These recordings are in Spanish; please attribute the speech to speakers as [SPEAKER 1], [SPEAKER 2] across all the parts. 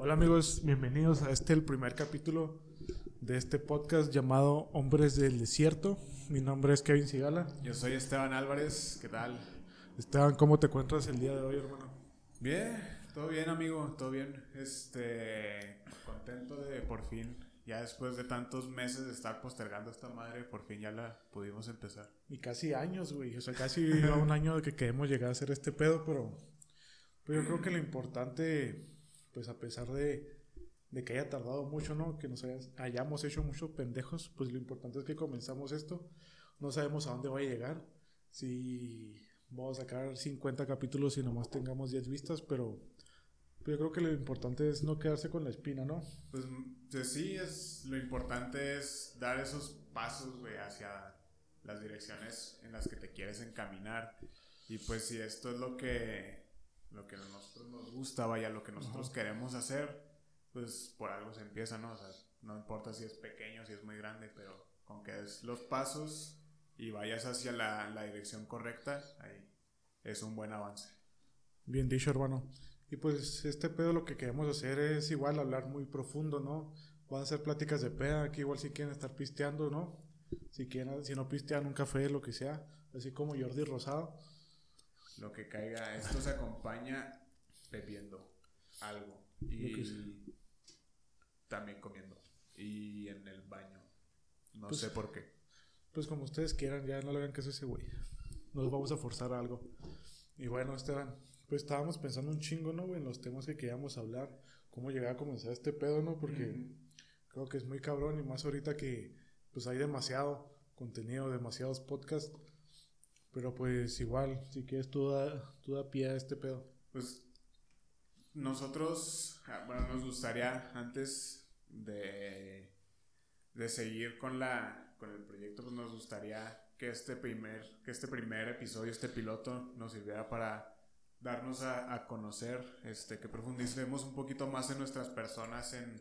[SPEAKER 1] Hola amigos, bienvenidos a este el primer capítulo de este podcast llamado Hombres del Desierto. Mi nombre es Kevin Sigala.
[SPEAKER 2] Yo soy Esteban Álvarez, ¿qué tal?
[SPEAKER 1] Esteban, ¿cómo te encuentras el día de hoy, hermano?
[SPEAKER 2] Bien, todo bien, amigo, todo bien. Este, contento de por fin, ya después de tantos meses de estar postergando esta madre, por fin ya la pudimos empezar.
[SPEAKER 1] Y casi años, güey. O sea, casi un año de que queremos llegar a hacer este pedo, pero, pero yo creo que lo importante, pues a pesar de, que haya tardado mucho, ¿no? Que nos hayamos hecho muchos pendejos, pues lo importante es que comenzamos esto. No sabemos a dónde va a llegar. Si vamos a sacar 50 capítulos y nomás tengamos 10 vistas, pero, yo creo que lo importante es no quedarse con la espina, ¿no?
[SPEAKER 2] Pues, pues sí, es, lo importante es dar esos pasos, güey, hacia las direcciones en las que te quieres encaminar. Y pues si esto es lo que, lo que a nosotros nos gusta, vaya, lo que nosotros
[SPEAKER 1] Ajá.
[SPEAKER 2] queremos hacer, pues por algo se empieza, ¿no? O sea, no importa si es pequeño, si es muy grande, pero con que des los pasos y vayas hacia la, la dirección correcta, ahí es un buen avance.
[SPEAKER 1] Bien dicho, hermano. Y pues este pedo lo que queremos hacer es igual hablar muy profundo, ¿no? Van a ser pláticas de peda, aquí igual si quieren estar pisteando, ¿no? Si quieren, si no pistean un café, lo que sea, así como Jordi Rosado.
[SPEAKER 2] Lo que caiga, esto se acompaña bebiendo algo y también comiendo y en el baño. No
[SPEAKER 1] Pues-
[SPEAKER 2] sé por qué.
[SPEAKER 1] Pues como ustedes quieran, ya no le hagan caso a ese güey. Nos vamos a forzar a algo. Y bueno, Esteban, pues estábamos pensando un chingo, ¿no? güey, En los temas que queríamos hablar, cómo llegar a comenzar este pedo, ¿no? Porque creo que es muy cabrón y más ahorita que pues hay demasiado contenido, demasiados podcasts. Pero pues igual, si quieres tú da, tú da pie a este pedo.
[SPEAKER 2] Pues nosotros, ah, bueno, nos gustaría antes de, de seguir con la con el proyecto, pues nos gustaría que este primer que este primer episodio, este piloto, nos sirviera para darnos a, a conocer, este, que profundicemos un poquito más en nuestras personas, en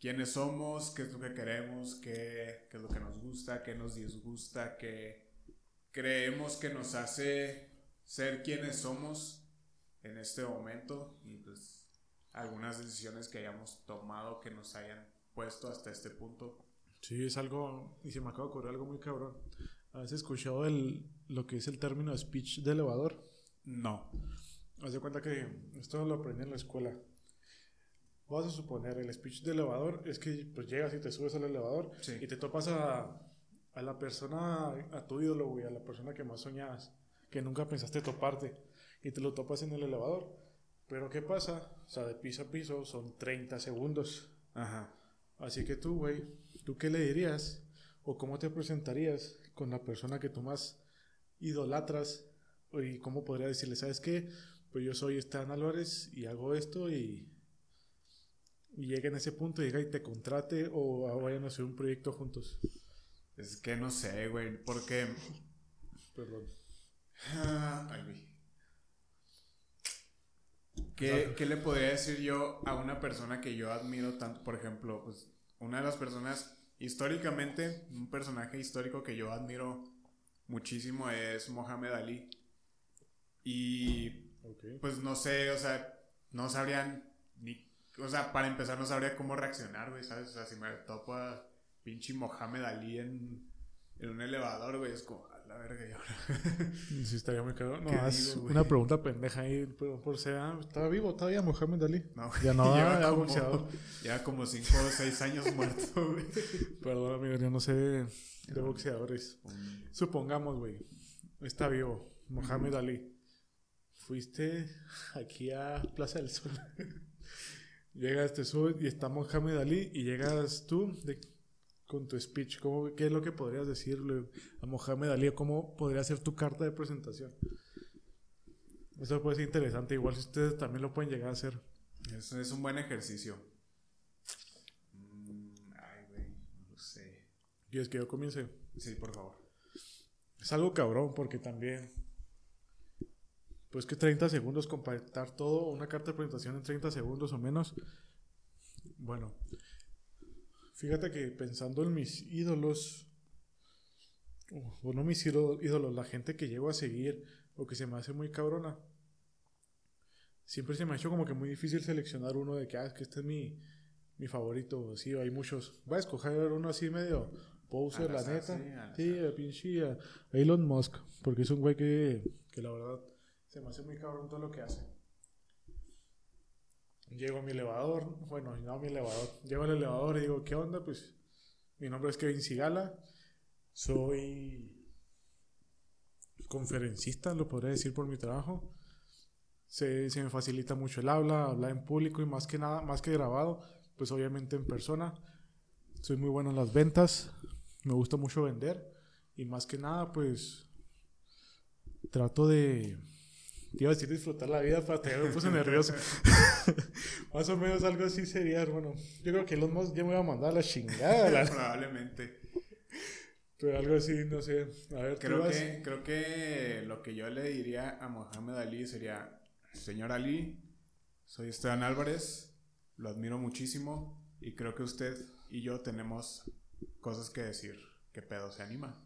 [SPEAKER 2] quiénes somos, qué es lo que queremos, qué, qué es lo que nos gusta, qué nos disgusta, qué creemos que nos hace ser quienes somos en este momento y pues algunas decisiones que hayamos tomado que nos hayan puesto hasta este punto.
[SPEAKER 1] Sí, es algo, y se me acaba de ocurrir algo muy cabrón. ¿Has escuchado el, lo que es el término speech de elevador?
[SPEAKER 2] No.
[SPEAKER 1] Haz de cuenta que esto lo aprendí en la escuela. Vas a suponer, el speech de elevador es que pues llegas y te subes al elevador
[SPEAKER 2] Sí.
[SPEAKER 1] y te topas a, a la persona, a tu ídolo, güey, a la persona que más soñabas, que nunca pensaste toparte, y te lo topas en el elevador. Pero ¿qué pasa? O sea, de piso a piso son 30 segundos.
[SPEAKER 2] Ajá.
[SPEAKER 1] Así que tú, güey, ¿tú qué le dirías? ¿O cómo te presentarías con la persona que tú más idolatras? ¿Y cómo podría decirle, sabes qué? Pues yo soy Esteban Álvarez y hago esto y, y llega en ese punto, llega y te contrate o vayan a hacer un proyecto juntos.
[SPEAKER 2] Es que no sé, güey, porque...
[SPEAKER 1] Perdón.
[SPEAKER 2] Ah, Ay, güey. ¿Qué, ¿Qué le podría decir yo a una persona que yo admiro tanto? Por ejemplo, pues una de las personas, históricamente, un personaje histórico que yo admiro muchísimo es Mohamed Ali. Y
[SPEAKER 1] Ok.
[SPEAKER 2] pues no sé, o sea, no sabrían ni, o sea, para empezar no sabría cómo reaccionar, güey, ¿sabes? O sea, si me topo a pinche Mohamed Ali en, en un elevador, güey, es como, a la verga, y ahora.
[SPEAKER 1] Sí, estaría muy caro. No, una pregunta pendeja ahí, pero por sea, ¿estaba vivo todavía Mohamed Ali?
[SPEAKER 2] No,
[SPEAKER 1] Ya no, ya
[SPEAKER 2] como-
[SPEAKER 1] boxeador.
[SPEAKER 2] Lleva como 5 o 6 años muerto, güey.
[SPEAKER 1] Perdón, amigo, yo no sé de boxeadores. Supongamos, güey, está vivo, Mohamed Ali. Fuiste aquí a Plaza del Sol. llegas, te subes y está Mohamed Ali y llegas tú de- con tu speech. ¿Cómo, ¿Qué es lo que podrías decirle a Mohamed Ali? ¿Cómo podría ser tu carta de presentación? Eso puede ser interesante. Igual si ustedes también lo pueden llegar a hacer.
[SPEAKER 2] Eso es un buen ejercicio. Mm, ay, güey, no lo sé.
[SPEAKER 1] ¿Quieres que yo comience?
[SPEAKER 2] Sí, por favor.
[SPEAKER 1] Es algo cabrón porque también. Pues que 30 segundos compactar todo, una carta de presentación en 30 segundos o menos. Bueno, fíjate que pensando en mis ídolos, o no mis ído- ídolos, la gente que llego a seguir o que se me hace muy cabrona. siempre se me ha hecho como que muy difícil seleccionar uno de que, ah, es que este es mi, mi favorito. Sí, hay muchos. Voy a escoger uno así medio poser, la neta. Sí, el pinche a Elon Musk, porque es un güey que, que la verdad se me hace muy cabrón todo lo que hace. Llego a mi elevador, bueno, no a mi elevador. Llego al elevador y digo, ¿qué onda? Pues mi nombre es Kevin Sigala, soy conferencista, lo podría decir por mi trabajo. Se, se, me facilita mucho el habla, hablar en público y más que nada, más que grabado, pues obviamente en persona. Soy muy bueno en las ventas, me gusta mucho vender y más que nada pues trato de iba a decir disfrutar la vida para tener me puse nervioso más o menos algo así sería hermano yo creo que los más ya me voy a mandar a la chingada
[SPEAKER 2] probablemente
[SPEAKER 1] pero algo así no sé a ver
[SPEAKER 2] creo que creo que lo que yo le diría a Mohamed Ali sería señor Ali soy Esteban Álvarez lo admiro muchísimo y creo que usted y yo tenemos cosas que decir. ¿Qué pedo? ¿Se anima?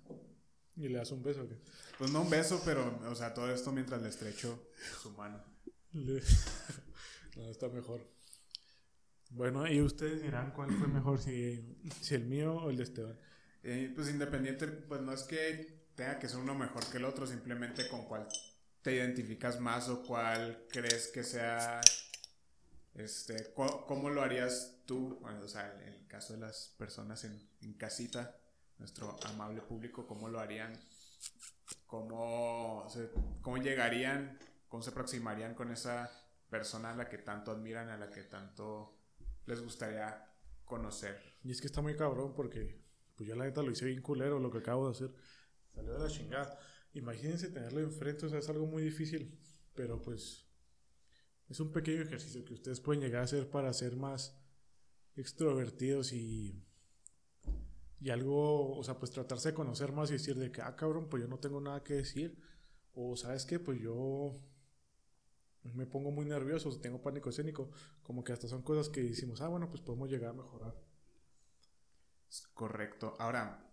[SPEAKER 1] ¿Y le das un beso qué?
[SPEAKER 2] Pues no un beso, pero, o sea, todo esto mientras le estrecho su mano.
[SPEAKER 1] no, está mejor. Bueno, y ustedes dirán cuál fue mejor, si, si el mío o el de Esteban.
[SPEAKER 2] Eh, pues independiente, pues no es que tenga que ser uno mejor que el otro, simplemente con cuál te identificas más o cuál crees que sea este, ¿Cómo lo harías tú? o sea, en el caso de las personas en, en, casita, nuestro amable público, ¿cómo lo harían? ¿Cómo, ¿Cómo llegarían? ¿Cómo se aproximarían con esa persona a la que tanto admiran, a la que tanto les gustaría conocer?
[SPEAKER 1] Y es que está muy cabrón porque, pues yo la neta lo hice bien culero lo que acabo de hacer. Salió de la chingada. Imagínense tenerlo enfrente, o sea, es algo muy difícil. Pero pues es un pequeño ejercicio que ustedes pueden llegar a hacer para ser más extrovertidos y, y algo, o sea, pues tratarse de conocer más y decir de que, ah, cabrón, pues yo no tengo nada que decir. O, ¿sabes qué? Pues yo me pongo muy nervioso, tengo pánico escénico. Como que hasta son cosas que decimos, ah, bueno, pues podemos llegar a mejorar.
[SPEAKER 2] correcto. Ahora,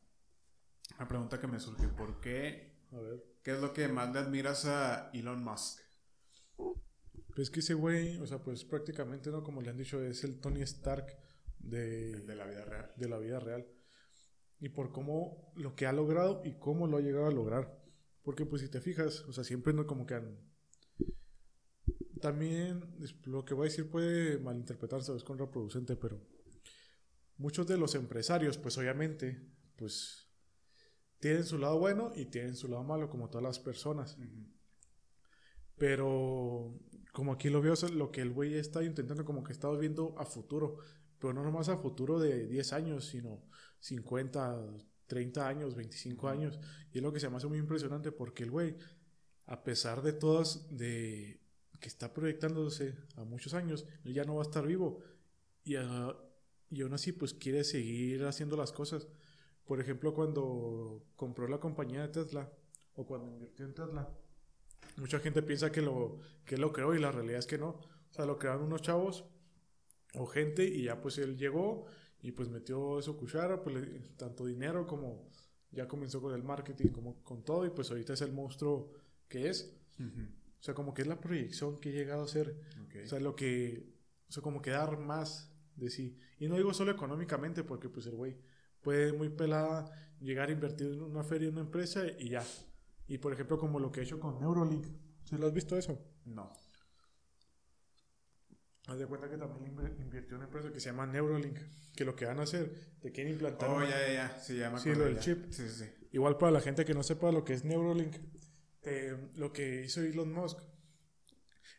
[SPEAKER 2] una pregunta que me surge, ¿por qué?
[SPEAKER 1] A ver.
[SPEAKER 2] ¿Qué es lo que más le admiras a Elon Musk?
[SPEAKER 1] Pues que ese güey, o sea, pues prácticamente, ¿no? Como le han dicho, es el Tony Stark de,
[SPEAKER 2] de la vida real.
[SPEAKER 1] De la vida real. Y por cómo lo que ha logrado y cómo lo ha llegado a lograr. Porque pues si te fijas, o sea, siempre no como que han... También lo que voy a decir puede malinterpretarse, es contraproducente, pero muchos de los empresarios, pues obviamente, pues tienen su lado bueno y tienen su lado malo, como todas las personas. Pero como aquí lo veo, lo que el güey está intentando, como que está viendo a futuro, pero no nomás a futuro de 10 años, sino 50, 30 años, 25 años. Y es lo que se me hace muy impresionante porque el güey, a pesar de todas, de que está proyectándose a muchos años, él ya no va a estar vivo. Y, y aún así, pues quiere seguir haciendo las cosas. Por ejemplo, cuando compró la compañía de Tesla, o cuando invirtió en Tesla, mucha gente piensa que lo, que lo creó y la realidad es que no. O sea, lo crearon unos chavos o gente y ya pues él llegó y pues metió su cuchara, pues tanto dinero como ya comenzó con el marketing, como con todo y pues ahorita es el monstruo que es. O sea, como que es la proyección que he llegado a ser. O sea, lo que, o sea, como que dar más de sí. Y no digo solo económicamente, porque pues el güey puede muy pelada llegar a invertir en una feria, en una empresa y ya. Y por ejemplo, como lo que he hecho con Neurolink. ¿Sí lo has visto eso?
[SPEAKER 2] No.
[SPEAKER 1] Haz de cuenta que también invirtió una empresa que se llama Neurolink. Que lo que van a hacer, te quieren implantar.
[SPEAKER 2] Oh, ya, ya, ya. Sí, ya
[SPEAKER 1] Sí, lo del chip.
[SPEAKER 2] Sí, sí, sí.
[SPEAKER 1] Igual para la gente que no sepa lo que es Neurolink, lo que hizo Elon Musk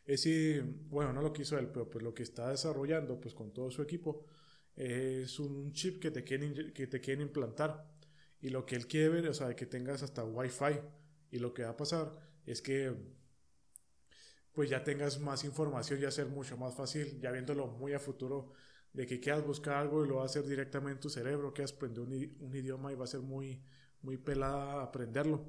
[SPEAKER 1] es, bueno, no lo que hizo él, pero pues lo que está desarrollando pues con todo su equipo es un chip que te quieren, que te quieren implantar. Y lo que él quiere ver, o sea, que tengas hasta Wi-Fi y lo que va a pasar es que pues ya tengas más información y ser mucho más fácil, ya viéndolo muy a futuro, de que quieras buscar algo y lo va a hacer directamente en tu cerebro, que aprender un, un, idioma y va a ser muy, muy pelada aprenderlo.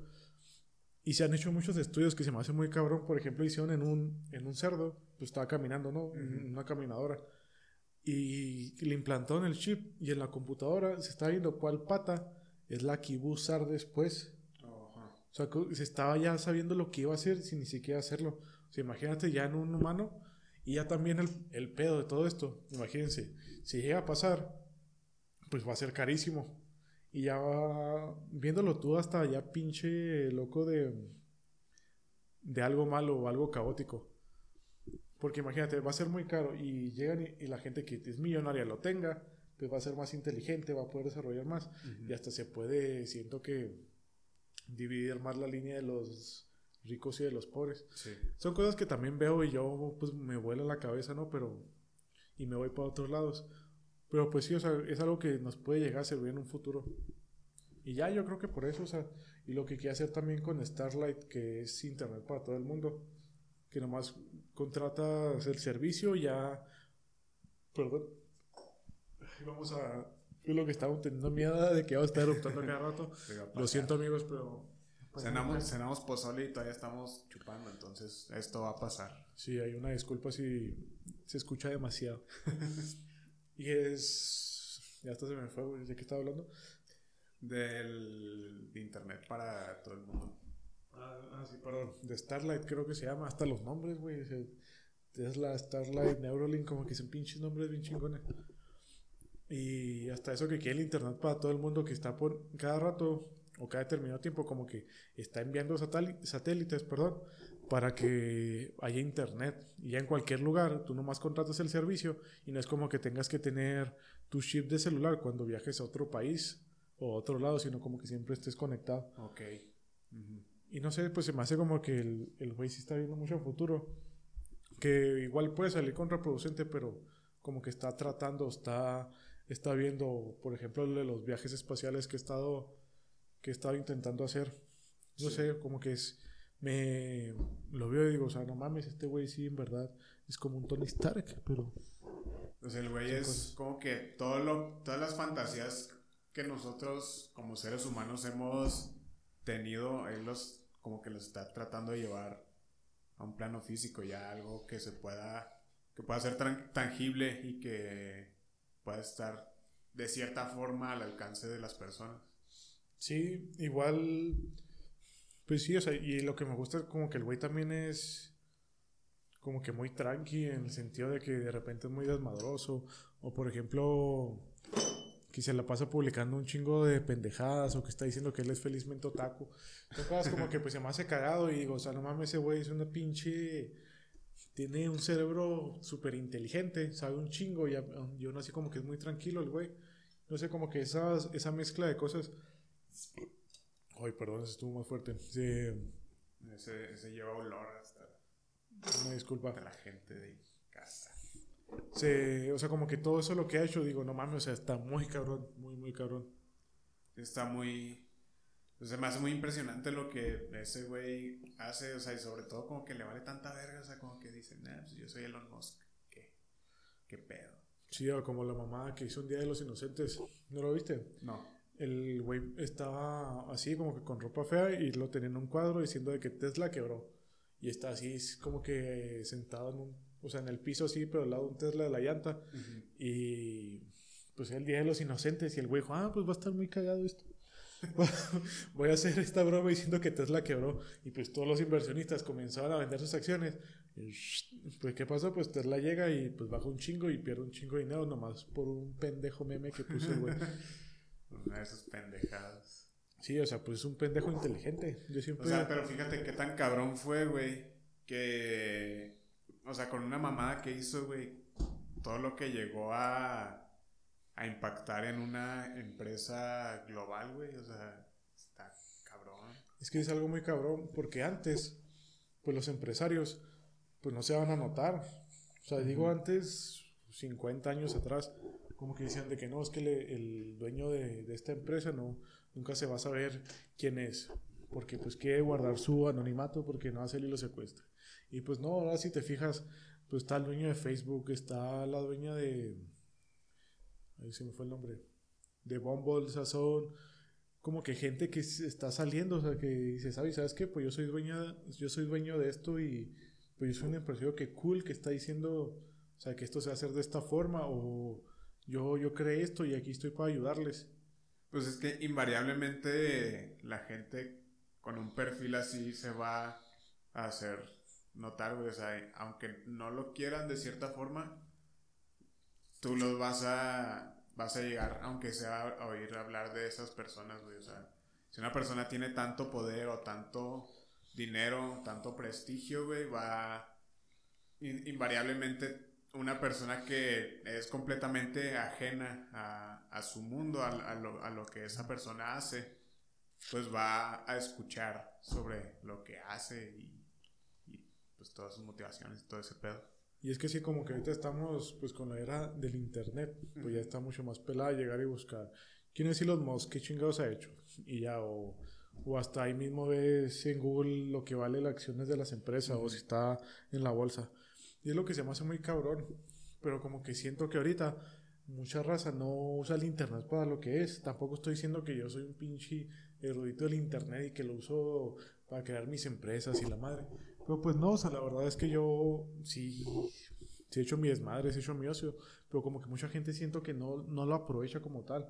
[SPEAKER 1] Y se han hecho muchos estudios que se me hacen muy cabrón, por ejemplo, hicieron en un, en un cerdo, pues estaba caminando, ¿no? En una caminadora. Y le implantaron el chip y en la computadora se está viendo cuál pata es la que iba a usar después o sea, se estaba ya sabiendo lo que iba a hacer sin ni siquiera hacerlo. O sea, imagínate ya en un humano, Y ya también el, el pedo de todo esto, imagínense, si llega a pasar, pues va a ser carísimo. Y ya va, viéndolo tú hasta ya pinche loco de, de algo malo o algo caótico. Porque imagínate, va a ser muy caro y llegan y, y la gente que es millonaria lo tenga, pues va a ser más inteligente, va a poder desarrollar más. Y hasta se puede, siento que, dividir más la línea de los ricos y de los pobres.
[SPEAKER 2] Sí.
[SPEAKER 1] Son cosas que también veo y yo pues me vuela la cabeza, ¿no? Pero... Y me voy para otros lados. Pero pues sí, o sea, es algo que nos puede llegar a servir en un futuro. Y ya yo creo que por eso, o sea, y lo que quiere hacer también con Starlight, que es internet para todo el mundo, que nomás contratas el servicio ya... Perdón. Vamos a... Es lo que estamos teniendo miedo de que va a estar eruptando cada rato. Lo siento amigos, pero... pues,
[SPEAKER 2] Cenamos, cenamos pozole y todavía estamos chupando, entonces esto va a pasar.
[SPEAKER 1] Sí, hay una disculpa si se escucha demasiado. y es... Ya hasta se me fue, güey, ¿de qué estaba hablando?
[SPEAKER 2] Del internet para todo el mundo.
[SPEAKER 1] Ah, sí, perdón. De Starlight creo que se llama. Hasta los nombres, güey. sea, Tesla, Starlight, Neuralink, como que son pinches nombres bien chingones. Y hasta eso que quiere el internet para todo el mundo que está por cada rato o cada determinado tiempo como que está enviando satéli- satélites, perdón, para que haya internet. Y ya en cualquier lugar, tú nomás contratas el servicio y no es como que tengas que tener tu chip de celular cuando viajes a otro país o a otro lado, sino como que siempre estés conectado.
[SPEAKER 2] Ok.
[SPEAKER 1] Y no sé, pues se me hace como que el, el güey sí está viendo mucho futuro. Que igual puede salir contraproducente, pero como que está tratando, está, está viendo, por ejemplo, los viajes espaciales que he estado, que he estado intentando hacer. No
[SPEAKER 2] Sí.
[SPEAKER 1] sé, como que es, me lo veo y digo, o sea, no mames, este güey sí, en verdad, es como un Tony Stark, pero
[SPEAKER 2] sea, el güey es
[SPEAKER 1] cosas.
[SPEAKER 2] como que todo lo, todas las fantasías que nosotros como seres humanos hemos tenido, él los como que los está tratando de llevar a un plano físico, ya algo que se pueda, que pueda ser tangible y que pueda estar de cierta forma al alcance de las personas.
[SPEAKER 1] Sí, igual. Pues sí, o sea, y lo que me gusta es como que el güey también es como que muy tranqui en el sentido de que de repente es muy desmadroso. O por ejemplo, que se la pasa publicando un chingo de pendejadas o que está diciendo que él es felizmente otaku. Cosas como que pues se me hace cagado y digo, o sea, no mames, ese güey es una pinche... Tiene un cerebro súper inteligente, sabe un chingo y, a- y aún así como que es muy tranquilo el güey. No sé, como que esas, esa mezcla de cosas... Ay, perdón, eso estuvo más fuerte. Sí,
[SPEAKER 2] Ese, ese lleva olor hasta,
[SPEAKER 1] una disculpa.
[SPEAKER 2] hasta la gente de casa.
[SPEAKER 1] Se, o sea, como que todo eso lo que ha hecho, digo, no mames, o sea, está muy cabrón, muy, muy cabrón.
[SPEAKER 2] Está muy. pues, se me hace muy impresionante lo que ese güey hace, o sea, y sobre todo como que le vale tanta verga, o sea, como que dicen, nah, pues yo soy Elon Musk, ¿qué? ¿Qué pedo?
[SPEAKER 1] Sí, o como la mamá que hizo un Día de los Inocentes. ¿No lo viste?
[SPEAKER 2] No.
[SPEAKER 1] El güey estaba así, como que con ropa fea, y lo tenía en un cuadro diciendo de que Tesla quebró. Y está así, como que sentado en un, o sea, en el piso así, pero al lado de un Tesla de la llanta. Y pues el Día de los Inocentes. Y el güey dijo, ah, pues va a estar muy cagado esto. Voy a hacer esta broma diciendo que Tesla quebró. Y pues todos los inversionistas comenzaron a vender sus acciones. Pues, ¿qué pasó? Pues Tesla llega y pues baja un chingo y pierde un chingo de dinero nomás por un pendejo meme que puso el güey.
[SPEAKER 2] Una de esas pendejadas.
[SPEAKER 1] Sí, o sea, pues es un pendejo inteligente. Yo siempre.
[SPEAKER 2] O sea, pero fíjate qué tan cabrón fue, güey, que. O sea, con una mamada que hizo, güey, todo lo que llegó a. a impactar en una empresa global, güey, o sea, está cabrón.
[SPEAKER 1] Es que es algo muy cabrón, porque antes, pues los empresarios, pues no se van a notar. O sea, digo antes, 50 años atrás, como que decían de que no, es que el dueño de, de esta empresa no, nunca se va a saber quién es, porque pues quiere guardar su anonimato porque no hace y lo secuestra. Y pues no, ahora si te fijas, pues está el dueño de Facebook, está la dueña de... Ahí se me fue el nombre. De Bumble, son como que gente que está saliendo, o sea, que dice, ¿sabes? ¿Sabes qué? Pues yo soy dueña, yo soy dueño de esto y pues yo soy un empresario que cool, que está diciendo, o sea, que esto se va a hacer de esta forma o yo, yo creé esto y aquí estoy para ayudarles.
[SPEAKER 2] Pues es que invariablemente la gente con un perfil así se va a hacer notar. O sea, aunque no lo quieran de cierta forma, tú los vas a, vas a llegar, aunque sea a oír hablar de esas personas, güey. O sea, si una persona tiene tanto poder o tanto dinero, tanto prestigio, güey, va invariablemente una persona que es completamente ajena a, a su mundo, a, a, lo, a, lo, que esa persona hace, pues va a escuchar sobre lo que hace y, y pues todas sus motivaciones y todo ese pedo.
[SPEAKER 1] Y es que sí, como que ahorita estamos pues con la era del internet, pues ya está mucho más pelada llegar y buscar quién es Elon Musk, qué chingados ha hecho. Y ya, o, o hasta ahí mismo ves en Google lo que vale las acciones de las empresas, o si está en la bolsa. Y es lo que se me hace muy cabrón. Pero como que siento que ahorita mucha raza no usa el internet para lo que es. Tampoco estoy diciendo que yo soy un pinche erudito del internet y que lo uso para crear mis empresas y la madre. Pero pues no, o sea, la verdad es que yo sí, sí he hecho mi desmadre, sí he hecho mi ocio, pero como que mucha gente siento que no, no lo aprovecha como tal.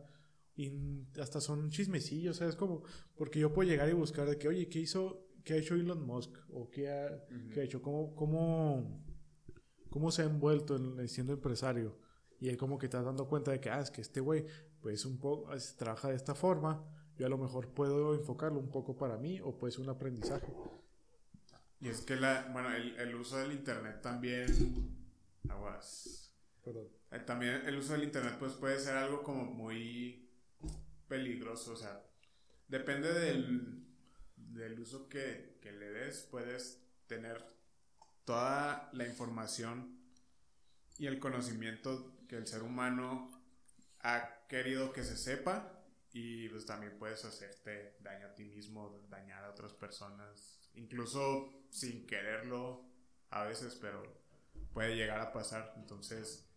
[SPEAKER 1] Y hasta son chismecillos, ¿sabes? Como, porque yo puedo llegar y buscar de que, oye, ¿qué hizo, qué ha hecho Elon Musk? ¿O qué ha, uh -huh. qué ha hecho? ¿Cómo, cómo, ¿Cómo se ha envuelto en, siendo empresario? Y él como que das dando cuenta de que, ah, es que este güey, pues un poco, trabaja de esta forma, yo a lo mejor puedo enfocarlo un poco para mí o puede ser un aprendizaje.
[SPEAKER 2] Y es que la, bueno, el, el uso del internet también, aguas.
[SPEAKER 1] Perdón.
[SPEAKER 2] Eh, también el uso del internet pues puede ser algo como muy peligroso, o sea, depende del, del uso que, que le des, puedes tener toda la información y el conocimiento que el ser humano ha querido que se sepa y pues también puedes hacerte daño a ti mismo, dañar a otras personas, incluso sin quererlo a veces, pero puede llegar a pasar. Entonces,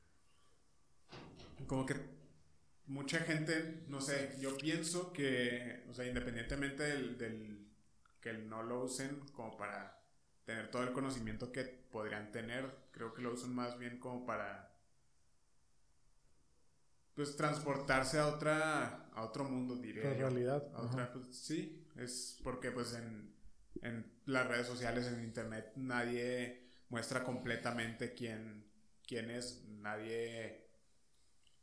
[SPEAKER 2] como que mucha gente, no sé, yo pienso que, o sea, independientemente del, del que no lo usen como para tener todo el conocimiento que podrían tener, creo que lo usan más bien como para pues transportarse a otra a otro mundo diría
[SPEAKER 1] realidad
[SPEAKER 2] a otra, pues, sí es porque pues en, en las redes sociales en internet nadie muestra completamente quién quién es nadie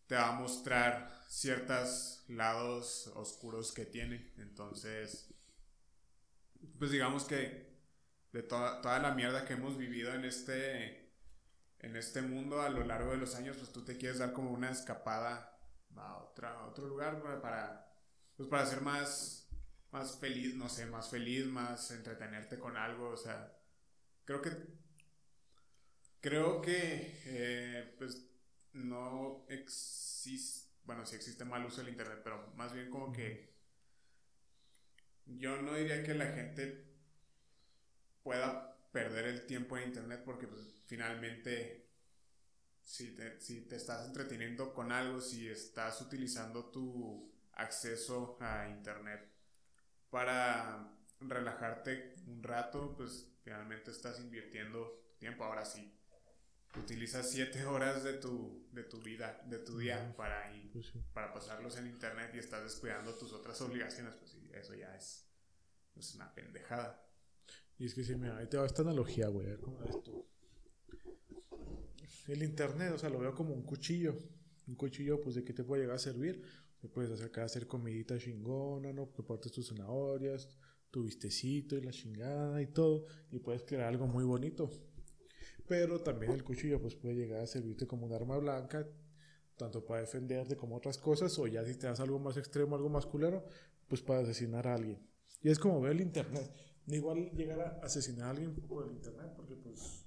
[SPEAKER 2] te va a mostrar ciertos lados oscuros que tiene entonces pues digamos que de toda, toda la mierda que hemos vivido en este en este mundo a lo largo de los años, pues tú te quieres dar como una escapada a, otra, a otro lugar para, pues para ser más, más feliz, no sé, más feliz, más entretenerte con algo, o sea, creo que, creo que, eh, pues no existe, bueno, sí existe mal uso del Internet, pero más bien como que yo no diría que la gente pueda perder el tiempo en internet porque pues, finalmente si te, si te estás entreteniendo con algo, si estás utilizando tu acceso a internet para relajarte un rato, pues finalmente estás invirtiendo tiempo. Ahora sí, utilizas siete horas de tu, de tu vida, de tu día para, ir,
[SPEAKER 1] Pues sí.
[SPEAKER 2] para pasarlos en internet y estás descuidando tus otras obligaciones, pues sí, eso ya es, es una pendejada.
[SPEAKER 1] Y es que sí, mira, ahí te va esta analogía, güey. a ver ¿Cómo ves tú? El internet, o sea, lo veo como un cuchillo. Un cuchillo, pues, ¿de qué te puede llegar a servir? Te puedes acercar a hacer comidita chingona, ¿no? Que partes tus zanahorias, tu vistecito y la chingada y todo. Y puedes crear algo muy bonito. Pero también el cuchillo, pues, puede llegar a servirte como un arma blanca, tanto para defenderte como otras cosas, o ya si te das algo más extremo, algo más culero, pues para asesinar a alguien. Y es como veo el internet. Igual llegar a asesinar a alguien por el internet, porque pues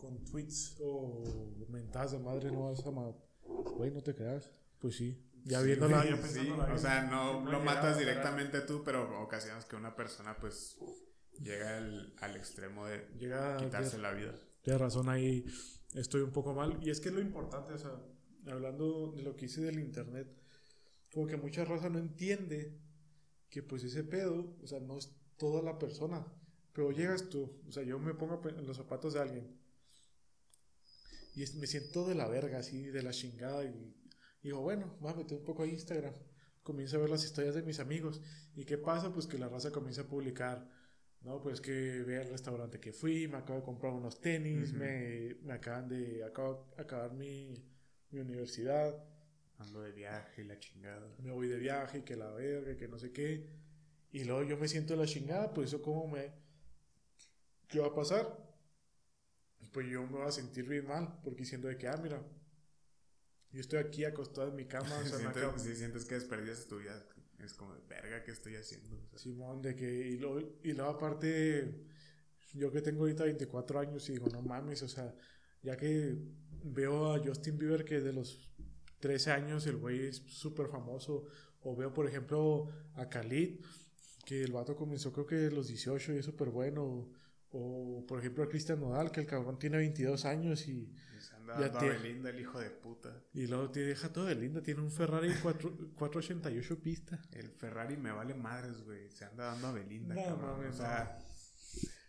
[SPEAKER 1] con tweets o mentadas de madre no vas a matar. Güey, no te creas. Pues sí. Ya
[SPEAKER 2] Sí,
[SPEAKER 1] viéndola, ya
[SPEAKER 2] sí, o sea, no lo
[SPEAKER 1] llegar
[SPEAKER 2] matas directamente tú, pero ocasiones que una persona pues llega al, al extremo de
[SPEAKER 1] Llega
[SPEAKER 2] quitarse la vida.
[SPEAKER 1] Tienes razón, ahí estoy un poco mal. Y es que es lo importante, o sea, hablando de lo que hice del internet, como que mucha raza no entiende que pues ese pedo, o sea, no es toda la persona. Pero llegas tú, o sea, yo me pongo en los zapatos de alguien y me siento de la verga, así, de la chingada. Y digo, bueno, voy a meter un poco a Instagram. Comienzo a ver las historias de mis amigos. ¿Y qué pasa? Pues que la raza comienza a publicar No, pues que ve al restaurante que fui, me acabo de comprar unos tenis, me, me, acaban de acabo, acabar mi, mi universidad.
[SPEAKER 2] Ando de viaje la chingada.
[SPEAKER 1] Me voy de viaje, que la verga, que no sé qué. Y luego yo me siento la chingada, pues eso como me... ¿Qué va a pasar? Pues yo me voy a sentir bien mal, porque siento de que, ah, mira, yo estoy aquí acostado en mi cama. O sea,
[SPEAKER 2] sientes, acabo... sí, sientes que desperdicias tu vida. Es como, verga, ¿qué estoy haciendo?
[SPEAKER 1] Simón, de que, y luego, y luego aparte, yo que tengo ahorita 24 años y digo, no mames, o sea, ya que veo a Justin Bieber que de los 13 años el güey es súper famoso, o veo, por ejemplo, a Khalid, que el vato comenzó creo que de los 18 y es súper bueno, o, por ejemplo a Cristian Nodal, que el cabrón tiene 22 años y
[SPEAKER 2] ya tiene Belinda, el hijo de puta.
[SPEAKER 1] Y luego te deja todo Belinda, tiene un Ferrari 4, 488 pista.
[SPEAKER 2] El Ferrari me vale madres, güey. Se anda dando a Belinda, no, cabrón. o sea,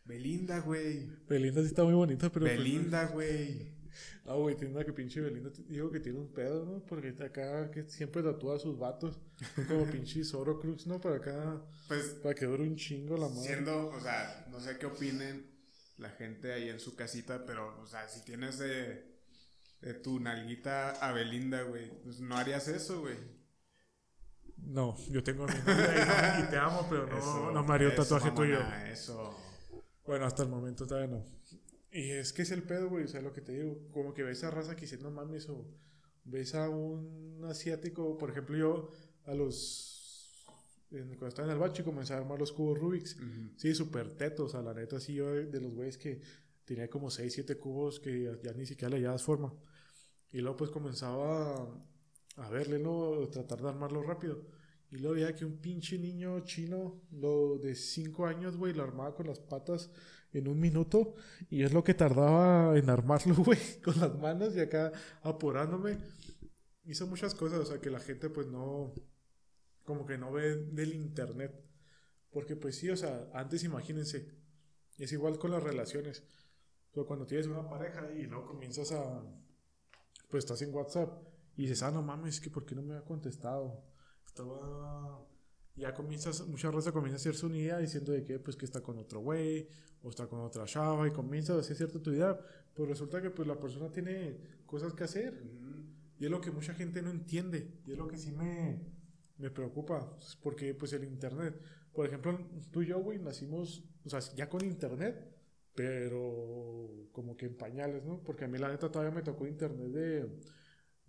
[SPEAKER 2] Belinda, güey.
[SPEAKER 1] Belinda sí está muy bonita, pero.
[SPEAKER 2] Pues, Belinda, güey.
[SPEAKER 1] Ah, güey, tiene una que pinche Belinda. Digo que tiene un pedo, ¿no? Porque acá que siempre tatúa a sus vatos. Como pinche Zoro Cruz, ¿no? Para acá. Pues. Para que dure un chingo la madre.
[SPEAKER 2] Siendo, o sea, no sé qué opinen la gente ahí en su casita, pero, o sea, si tienes de de tu nalguita a Belinda, güey. Pues no harías eso, güey.
[SPEAKER 1] No, yo tengo mi novia y, te amo, pero no, no me haría un tatuaje tuyo.
[SPEAKER 2] Eso.
[SPEAKER 1] Bueno, hasta el momento todavía no. Y es que es el pedo, güey. O sea, lo que te digo, como que ves a raza que dice, no mames, o ves a un asiático, por ejemplo, yo a los. Cuando estaba en el bacho y comencé a armar los cubos Rubik's, sí, súper tetos. O sea, la neta, sí, yo de los güeyes que tenía como 6, 7 cubos que ya, ya ni siquiera le das forma. Y luego pues comenzaba a, verle, ¿no? Tratar de armarlo rápido. Y luego veía que un pinche niño chino, lo de 5 años, güey, lo armaba con las patas en un minuto. Y es lo que tardaba en armarlo, güey, con las manos y acá apurándome. Hizo muchas cosas, o sea, que la gente pues no, como que no ve del internet. Porque pues sí, o sea, antes imagínense, es igual con las relaciones. O cuando tienes una pareja y luego comienzas a, pues estás en WhatsApp y dices, ah, no mames, que ¿por qué no me ha contestado? Estaba... Ya comienzas, mucha raza comienza a hacerse una idea diciendo de que, pues, que está con otro güey, o está con otra chava, y comienza a hacer cierta tu idea, pues resulta que, pues, la persona tiene cosas que hacer. Y es lo que mucha gente no entiende, y es lo que sí me, me preocupa, porque, pues, el Internet, por ejemplo, tú y yo, güey, nacimos, o sea, ya con Internet, pero como que en pañales, ¿no? Porque a mí la neta todavía me tocó internet de,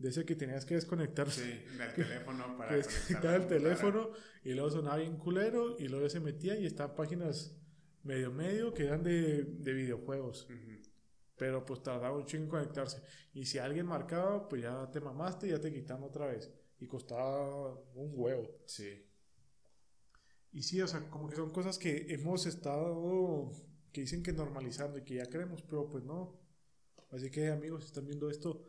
[SPEAKER 1] de ese que tenías que desconectar.
[SPEAKER 2] Sí, del teléfono para
[SPEAKER 1] que desconectar el teléfono y luego sonaba bien culero y luego se metía y estaban páginas medio medio que eran de, de videojuegos. Pero pues tardaba un chingo en conectarse. Y si alguien marcaba, pues ya te mamaste y ya te quitan otra vez. Y costaba un huevo.
[SPEAKER 2] Sí.
[SPEAKER 1] Y sí, o sea, como que son cosas que hemos estado que dicen que normalizando y que ya creemos, pero pues no. Así que amigos, si están viendo esto,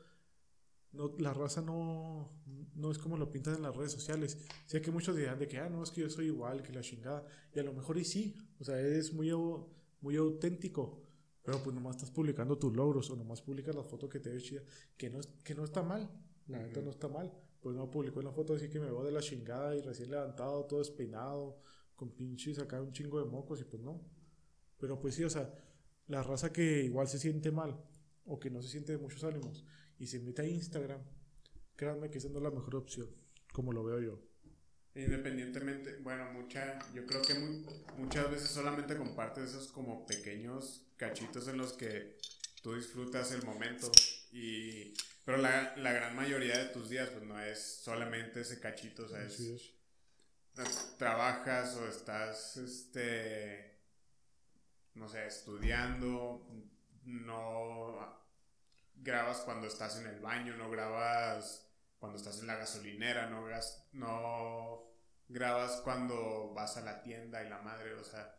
[SPEAKER 1] no, la raza no, no es como lo pintan en las redes sociales. Sé que muchos dirán de que, ah, no, es que yo soy igual que la chingada. Y a lo mejor y sí, o sea, es muy, muy auténtico. Pero pues nomás estás publicando tus logros o nomás publicas las fotos que te ves chida. Que no, que no está mal, la neta no está mal. Pues no publicó la foto así que me veo de la chingada y recién levantado, todo despeinado, con pinches acá un chingo de mocos y pues no. Pero pues sí, o sea, la raza que igual se siente mal o que no se siente de muchos ánimos y se mete a Instagram, créanme que esa no es la mejor opción, como lo veo yo.
[SPEAKER 2] Independientemente, bueno, mucha, yo creo que muchas veces solamente compartes esos como pequeños cachitos en los que tú disfrutas el momento y pero la, la gran mayoría de tus días pues no es solamente ese cachito, o sea, es, trabajas o estás este no sé, estudiando, no grabas cuando estás en el baño, no grabas cuando estás en la gasolinera, no, grabas cuando vas a la tienda y la madre, o sea,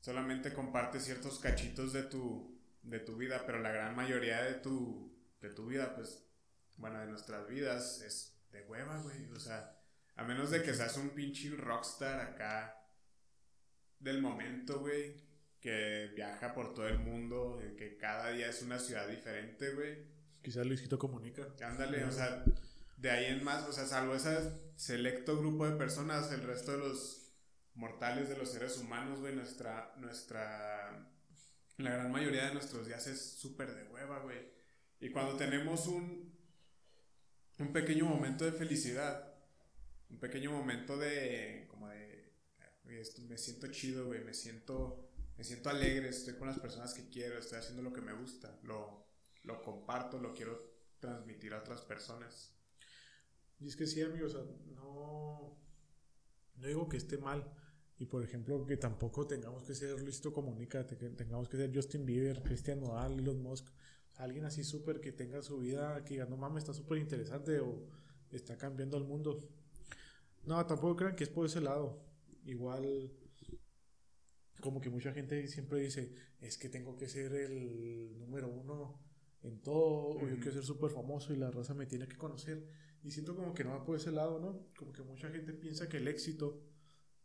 [SPEAKER 2] solamente compartes ciertos cachitos de tu, de tu vida, pero la gran mayoría de tu, de tu vida, pues, bueno, de nuestras vidas es de hueva, güey, o sea, a menos de que seas un pinche rockstar acá del momento, güey, que viaja por todo el mundo, que cada día es una ciudad diferente, güey.
[SPEAKER 1] Quizás Luisito comunica.
[SPEAKER 2] Ándale, o sea, de ahí en más, o sea, salvo ese selecto grupo de personas, el resto de los mortales de los seres humanos, güey, nuestra, nuestra, la gran mayoría de nuestros días es súper de hueva, güey. Y cuando tenemos un, un pequeño momento de felicidad, un pequeño momento de, como de, me siento chido, güey, me siento, me siento alegre, estoy con las personas que quiero, estoy haciendo lo que me gusta, lo, lo comparto, lo quiero transmitir a otras personas.
[SPEAKER 1] Y es que sí, amigos, no, no digo que esté mal. Y por ejemplo, que tampoco tengamos que ser listo Comunica, que tengamos que ser Justin Bieber, Cristian Nodal, Elon Musk. alguien así súper que tenga su vida, que diga, no mames, está súper interesante o está cambiando el mundo. No, tampoco crean que es por ese lado. Igual, como que mucha gente siempre dice, es que tengo que ser el número uno en todo, o yo quiero ser súper famoso y la raza me tiene que conocer. Y siento como que no va por ese lado, ¿no? Como que mucha gente piensa que el éxito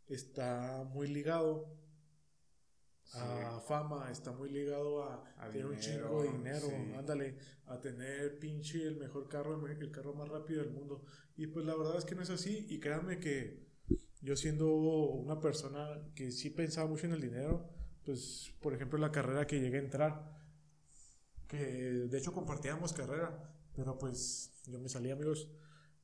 [SPEAKER 1] está muy ligado a fama, está muy ligado a, tener un chingo de dinero, ándale, a tener pinche el mejor carro, el carro más rápido del mundo. Y pues la verdad es que no es así. Y créanme que yo siendo una persona que sí pensaba mucho en el dinero, pues por ejemplo la carrera que llegué a entrar, que de hecho compartíamos carrera, pero pues yo me salí amigos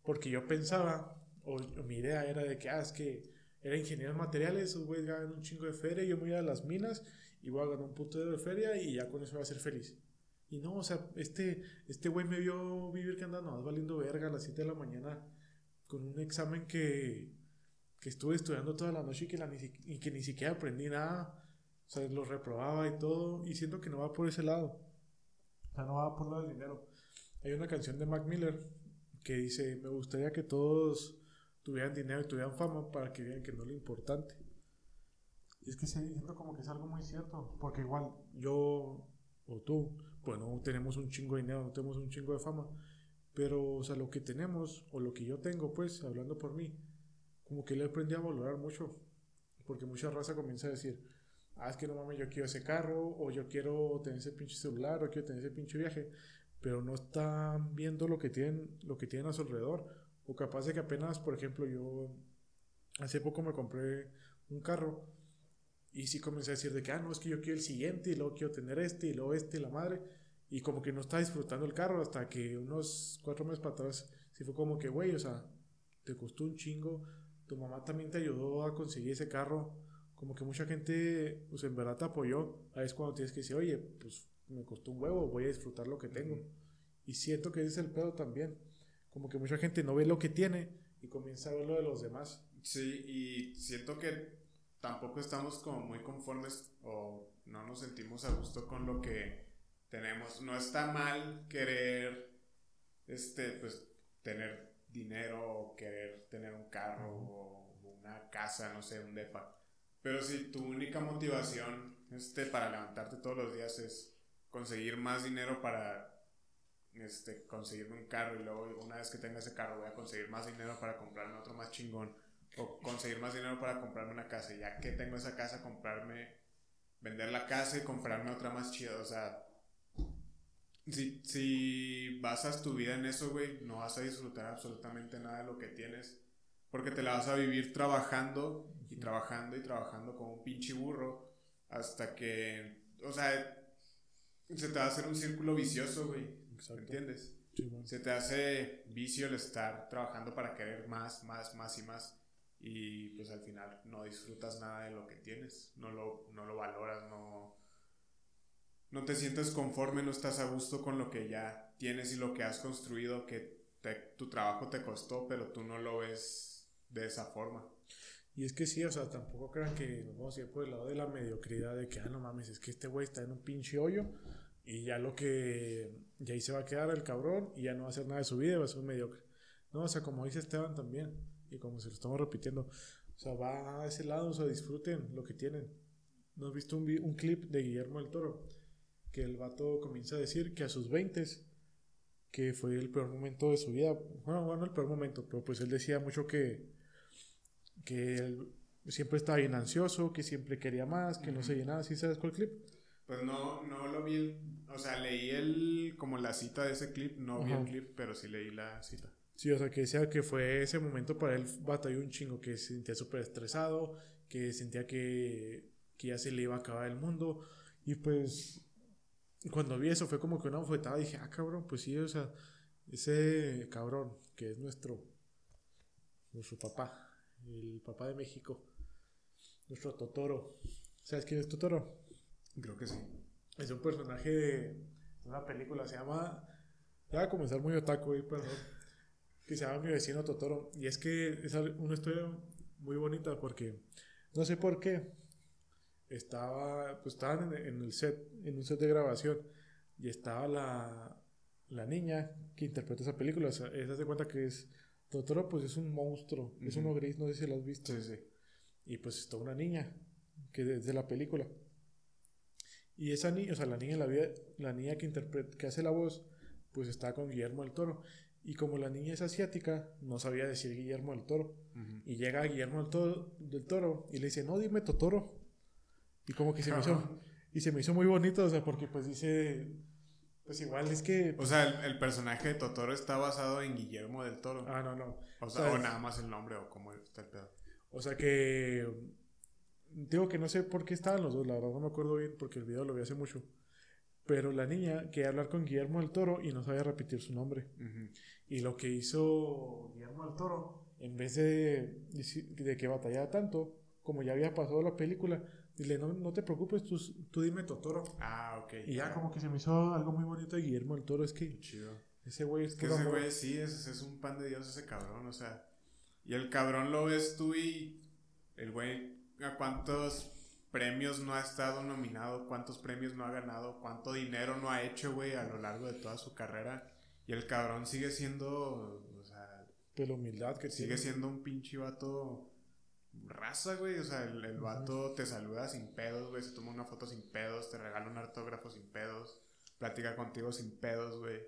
[SPEAKER 1] porque yo pensaba, o, mi idea era de que, ah, es que era ingeniero en materiales, esos güeyes ganan un chingo de feria, yo me voy a las minas y voy a ganar un punto de feria y ya con eso voy a ser feliz. Y no, o sea, este, este güey me vio vivir que anda nomás valiendo verga a las 7 de la mañana con un examen que, que estuve estudiando toda la noche y que, la, y que ni siquiera aprendí nada. O sea, lo reprobaba y todo. Y siento que no va por ese lado. O sea, no va por lado del dinero. Hay una canción de Mac Miller que dice, me gustaría que todos tuvieran dinero y tuvieran fama para que vean que no es lo importante. Y es que siento como que es algo muy cierto, porque igual yo o tú, pues no tenemos un chingo de dinero, no tenemos un chingo de fama, pero o sea, lo que tenemos o lo que yo tengo, pues, hablando por mí, como que le aprendí a valorar mucho, porque mucha raza comienza a decir, ah, es que no mames, yo quiero ese carro, o yo quiero tener ese pinche celular, o quiero tener ese pinche viaje, pero no están viendo lo que tienen, lo que tienen a su alrededor. O capaz de que apenas, por ejemplo, yo hace poco me compré un carro y sí comencé a decir de que, ah, no, es que yo quiero el siguiente y luego quiero tener este y luego este y la madre. Y como que no estaba disfrutando el carro hasta que unos cuatro meses para atrás sí fue como que, güey, o sea, te costó un chingo. Tu mamá también te ayudó a conseguir ese carro. Como que mucha gente, pues en verdad te apoyó. Ahí es cuando tienes que decir, oye, pues me costó un huevo, voy a disfrutar lo que tengo. Y siento que ese es el pedo también. Como que mucha gente no ve lo que tiene y comienza a ver lo de los demás.
[SPEAKER 2] Sí, y siento que tampoco estamos como muy conformes o no nos sentimos a gusto con lo que tenemos. No está mal querer, este, pues, tener dinero o querer tener un carro o una casa, no sé, un depa. Pero si tu única motivación, este, para levantarte todos los días es conseguir más dinero para este, conseguirme un carro y luego una vez que tenga ese carro voy a conseguir más dinero para comprarme otro más chingón o conseguir más dinero para comprarme una casa. Y ya que tengo esa casa comprarme vender la casa y comprarme otra más chida. O sea si, si basas tu vida en eso güey no vas a disfrutar absolutamente nada de lo que tienes porque te la vas a vivir trabajando y trabajando y trabajando como un pinche burro hasta que o sea se te va a hacer un círculo vicioso, güey. ¿Entiendes? Se te hace vicio el estar trabajando para querer más, más, más y más. Y pues al final no disfrutas nada de lo que tienes. No lo, no lo valoras, no, no te sientes conforme, no estás a gusto con lo que ya tienes y lo que has construido, que tu trabajo te costó, pero tú no lo ves de esa forma.
[SPEAKER 1] Y es que sí, o sea, tampoco crean que nos vamos a ir por el lado de la mediocridad de que, ah, no mames, es que este güey está en un pinche hoyo y ya lo que. Ya ahí se va a quedar el cabrón y ya no va a hacer nada de su vida, va a ser un mediocre. No, o sea, como dice Esteban también, y como se lo estamos repitiendo, o sea, va a ese lado, o sea, disfruten lo que tienen. ¿No has visto un, un clip de Guillermo del Toro? Que el vato comienza a decir que a sus 20 que fue el peor momento de su vida. Bueno, bueno, el peor momento, pero pues él decía mucho que, que él siempre estaba bien ansioso, que siempre quería más, que no se llenaba. ¿Sí sabes cuál clip?
[SPEAKER 2] Pues no, no lo vi, o sea, leí el, como la cita de ese clip, no vi el clip, pero sí leí la cita.
[SPEAKER 1] Sí, o sea, que decía que fue ese momento para él batalló un chingo, que se sentía súper estresado, que sentía que, que ya se le iba a acabar el mundo. Y pues cuando vi eso fue como que una bofetada. Dije, ah, cabrón, pues sí, o sea, ese cabrón que es nuestro, nuestro papá, el papá de México, nuestro Totoro. ¿Sabes quién es Totoro?
[SPEAKER 2] Creo que sí.
[SPEAKER 1] Es un personaje de una película, se llama. Ya va a comenzar muy otaku, perdón. Que se llama Mi vecino Totoro. Y es que es una historia muy bonita porque no sé por qué. Estaba, pues estaban en, el set, en un set de grabación, y estaba la, la niña que interpreta esa película. O sea, se cuenta que es. Totoro, pues es un monstruo, es uno gris, no sé si lo has visto.
[SPEAKER 2] Sí, sí.
[SPEAKER 1] Y pues está una niña, que desde la película. Y esa niña, o sea, la niña, la, vida, la niña que, interpreta, que hace la voz, pues está con Guillermo del Toro. Y como la niña es asiática, no sabía decir Guillermo del Toro. Y llega Guillermo del Toro, del Toro y le dice, no, dime Totoro. Y como que se me hizo, y se me hizo muy bonito, o sea, porque pues dice, pues igual es que...
[SPEAKER 2] O sea, el, personaje de Totoro está basado en Guillermo del Toro.
[SPEAKER 1] Ah, no, no.
[SPEAKER 2] O sea, o, nada más el nombre o cómo está el pedo.
[SPEAKER 1] O sea que Digo que no sé por qué estaban los dos, la verdad no me acuerdo bien porque el video lo vi hace mucho. Pero la niña quería hablar con Guillermo del Toro y no sabía repetir su nombre. Y lo que hizo Guillermo del Toro, en vez de, de que batallara tanto, como ya había pasado la película, dile, no, no te preocupes, tú, tú dime Totoro.
[SPEAKER 2] Ah, ok.
[SPEAKER 1] Y ya como que se me hizo algo muy bonito de Guillermo del Toro, es que...
[SPEAKER 2] Chido.
[SPEAKER 1] Ese güey es
[SPEAKER 2] que ese güey sí, es, es un pan de Dios ese cabrón, o sea... Y el cabrón lo ves tú y el güey a cuántos premios no ha estado nominado, cuántos premios no ha ganado, cuánto dinero no ha hecho, güey, a lo largo de toda su carrera. Y el cabrón sigue siendo, o sea...
[SPEAKER 1] De la humildad que
[SPEAKER 2] Sigue siendo un pinche vato raza, güey. O sea, el, el vato te saluda sin pedos, güey. Se toma una foto sin pedos, te regala un autógrafo sin pedos, platica contigo sin pedos, güey.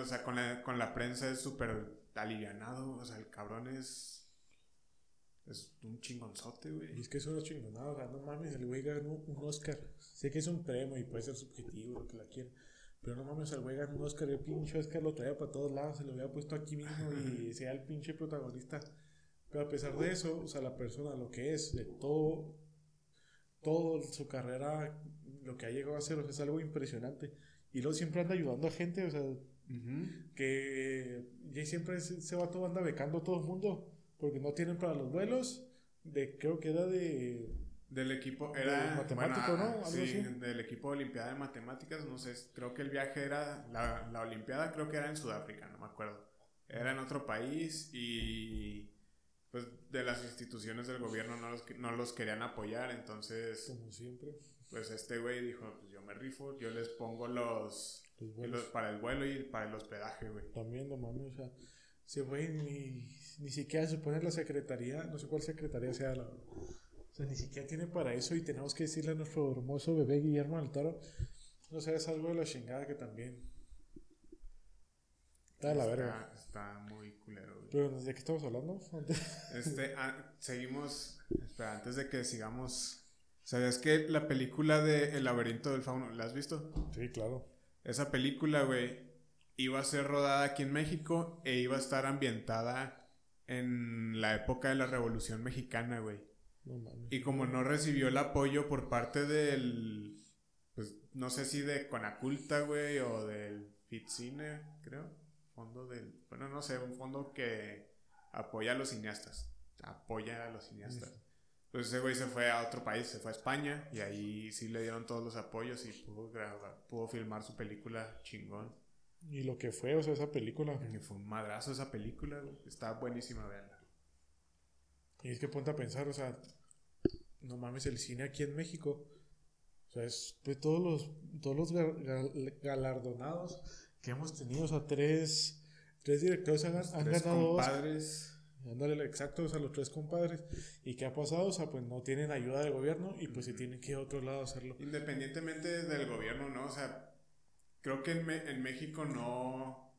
[SPEAKER 2] O sea, con la, con la prensa es súper alivianado. O sea, el cabrón es es un chingonzote, güey.
[SPEAKER 1] Y es que eso es chingonado, o sea, no mames, el güey ganó un Oscar. Sé que es un premio y puede ser subjetivo, lo que la quieran. Pero no mames, el güey ganó un Oscar, el pinche Oscar lo traía para todos lados, se lo había puesto aquí mismo y sea el pinche protagonista. Pero a pesar de eso, o sea, la persona, lo que es, de todo, todo su carrera, lo que ha llegado a hacer, o sea, es algo impresionante. Y luego siempre anda ayudando a gente, o sea, que ya siempre se va todo, anda becando a todo el mundo porque no tienen para los vuelos. De, creo que era de.
[SPEAKER 2] Del equipo, era. matemático, ¿no? sí, del equipo de Olimpiada de Matemáticas, no sé, creo que el viaje era. La, la Olimpiada creo que era en Sudáfrica, no me acuerdo. Era en otro país y. Pues de las instituciones del gobierno no los, no los querían apoyar, entonces.
[SPEAKER 1] Como siempre.
[SPEAKER 2] Pues este güey dijo: Pues yo me rifo, yo les pongo los. los para el vuelo y para el hospedaje, güey.
[SPEAKER 1] También, no mames, o sea se fue ni, ni siquiera se pone la secretaría, no sé cuál secretaría sea la... O sea, ni siquiera tiene para eso y tenemos que decirle a nuestro hermoso bebé Guillermo del Toro, no sé, es algo de la chingada que también... Está la verga.
[SPEAKER 2] Está muy culero.
[SPEAKER 1] Pero ¿de qué estamos hablando?
[SPEAKER 2] este, ah, seguimos, espera, antes de que sigamos... ¿Sabías que la película de El laberinto del fauno, ¿la has visto?
[SPEAKER 1] Sí, claro.
[SPEAKER 2] Esa película, güey, iba a ser rodada aquí en México e iba a estar ambientada en la época de la Revolución Mexicana, güey. y como no recibió el apoyo por parte del, pues no sé si de Conaculta, güey, o del Fitcine, creo. Fondo del, bueno, no sé, un fondo que apoya a los cineastas. Apoya a los cineastas. Pues ese güey se fue a otro país, se fue a España y ahí sí le dieron todos los apoyos y pudo grabar, pudo filmar su película chingón.
[SPEAKER 1] Y lo que fue, o sea, esa película.
[SPEAKER 2] fue un madrazo esa película, Está buenísima, veanla.
[SPEAKER 1] Y es que ponte a pensar, o sea, no mames, el cine aquí en México. O sea, es de todos los, todos los galardonados que hemos tenido. O sea, tres, tres directores han, han tres ganado.
[SPEAKER 2] Compadres.
[SPEAKER 1] Ándale, exacto, o sea, los tres compadres. ¿Y qué ha pasado? O sea, pues no tienen ayuda del gobierno y pues se tienen que ir a otro lado a hacerlo.
[SPEAKER 2] Independientemente del gobierno, ¿no? O sea, creo que en, en México no,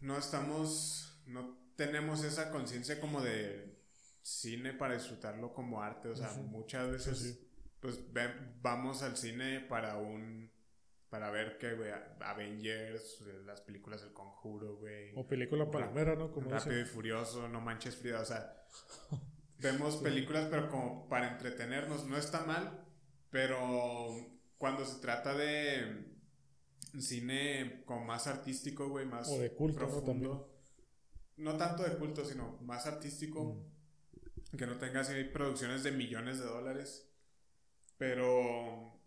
[SPEAKER 2] no estamos, no tenemos esa conciencia como de cine para disfrutarlo como arte. O sea, muchas veces, pues vamos al cine para un, para ver que, güey, Avengers, las películas del Conjuro, güey.
[SPEAKER 1] O película palomera, ¿no?
[SPEAKER 2] Como Rápido y Furioso, No Manches Frida, o sea, vemos películas, pero como para entretenernos. No está mal, pero cuando se trata de cine como más artístico, güey, más
[SPEAKER 1] O de culto,
[SPEAKER 2] profundo. ¿no? tanto de culto, sino más artístico. Que no tenga así producciones de millones de dólares. Pero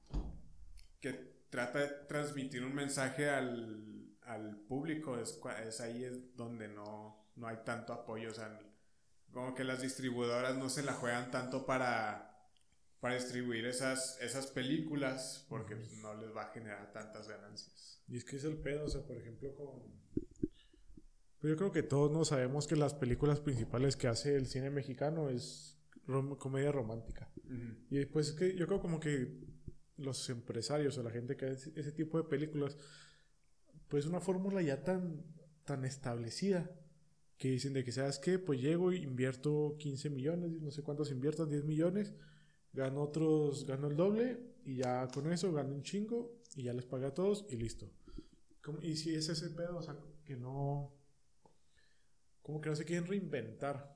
[SPEAKER 2] que trata de transmitir un mensaje al, al público. Es, es ahí es donde no, no hay tanto apoyo. O sea, como que las distribuidoras no se la juegan tanto para, para distribuir esas, esas películas porque pues, no les va a generar tantas ganancias.
[SPEAKER 1] Y es que es el pedo, o sea, por ejemplo, con... Pues yo creo que todos no sabemos que las películas principales que hace el cine mexicano es rom- comedia romántica. Y pues es que yo creo como que los empresarios o la gente que hace ese tipo de películas, pues una fórmula ya tan, tan establecida que dicen de que, ¿sabes qué? Pues llego y invierto 15 millones, no sé cuántos inviertan, 10 millones, gano otros, gano el doble y ya con eso gano un chingo y ya les pagué a todos y listo. Y si es ese pedo, o sea, que no... Como que no se quieren reinventar.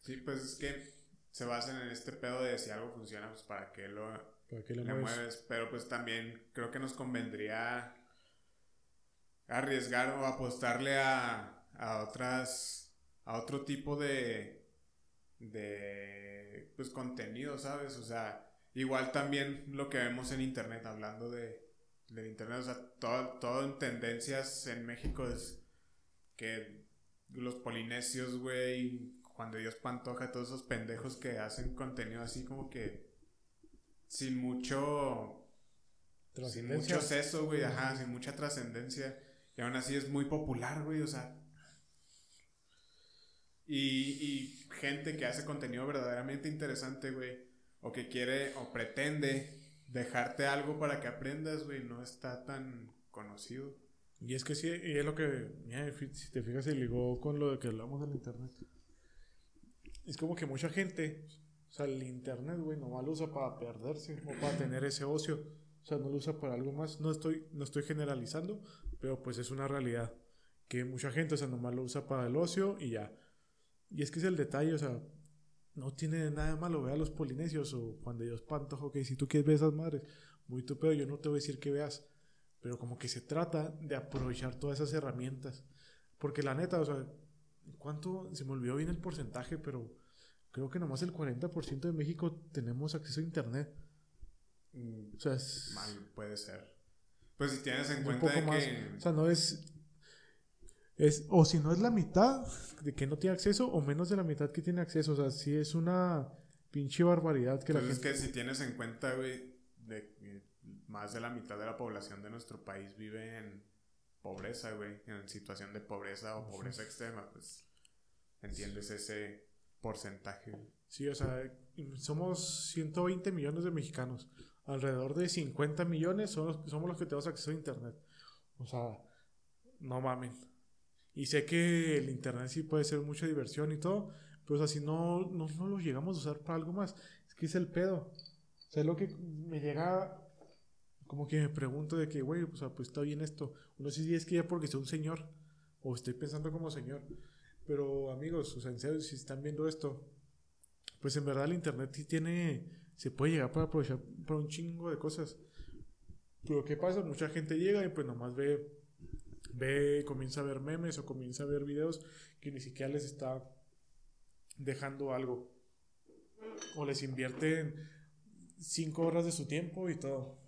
[SPEAKER 2] Sí, pues es que se basan en este pedo de si algo funciona, pues para qué lo
[SPEAKER 1] ¿Para qué le
[SPEAKER 2] le
[SPEAKER 1] mueves?
[SPEAKER 2] mueves. Pero pues también creo que nos convendría arriesgar o apostarle a, a otras, a otro tipo de, de, pues contenido, ¿sabes? O sea, igual también lo que vemos en internet, hablando de, del internet, o sea, todo, todo en tendencias en México es que los polinesios, güey, Juan de Dios Pantoja, todos esos pendejos que hacen contenido así como que sin mucho sin mucho seso, güey, ajá, sin mucha trascendencia. Y aún así es muy popular, güey, o sea. Y, y gente que hace contenido verdaderamente interesante, güey, o que quiere o pretende dejarte algo para que aprendas, güey, no está tan conocido.
[SPEAKER 1] Y es que sí, y es lo que, mira, si te fijas, se ligó con lo de que hablamos del internet. Es como que mucha gente, sea, el internet, güey, nomás lo usa para perderse o para tener ese ocio. O sea, no lo usa para algo más. No estoy, no estoy generalizando, pero pues es una realidad. Que mucha gente, o sea, nomás lo usa para el ocio y ya. Y es que es el detalle, o sea, no tiene nada malo ver a los polinesios o Juan de Dios Pantoja, ok, si tú quieres ver esas madres, muy tu yo no te voy a decir que veas pero como que se trata de aprovechar todas esas herramientas. Porque la neta, o sea, ¿cuánto? Se me olvidó bien el porcentaje, pero creo que nomás el 40% de México tenemos acceso a internet.
[SPEAKER 2] Mm,
[SPEAKER 1] O sea, es,
[SPEAKER 2] Mal puede ser. Pues si tienes en cuenta de
[SPEAKER 1] más.
[SPEAKER 2] que
[SPEAKER 1] O sea, no es, es... O si no es la mitad de que no tiene acceso, o menos de la mitad que tiene acceso. O sea, sí es una pinche barbaridad que la
[SPEAKER 2] Pues es
[SPEAKER 1] gente...
[SPEAKER 2] que si tienes en cuenta, güey, de que más de la mitad de la población de nuestro país vive en pobreza, güey, en situación de pobreza o pobreza extrema, pues entiendes ese porcentaje.
[SPEAKER 1] Sí, o sea, somos 120 millones de mexicanos. Alrededor de 50 millones son somos los que tenemos acceso a Internet. O sea, no mamen. Y sé que el Internet sí puede ser mucha diversión y todo, pero o sea, no, no, no lo llegamos a usar para algo más, es que es el pedo. O sea, es lo que me llega, como que me pregunto de que, güey, o sea, pues está bien esto. No sé si es que ya porque soy un señor, o estoy pensando como señor. Pero amigos, en serio, si están viendo esto, pues en verdad el internet sí tiene, se puede llegar para aprovechar para un chingo de cosas. Pero ¿qué pasa? Mucha gente llega y pues nomás ve, ve, comienza a ver memes o comienza a ver videos que ni siquiera les está dejando algo. O les invierten cinco horas de su tiempo y todo.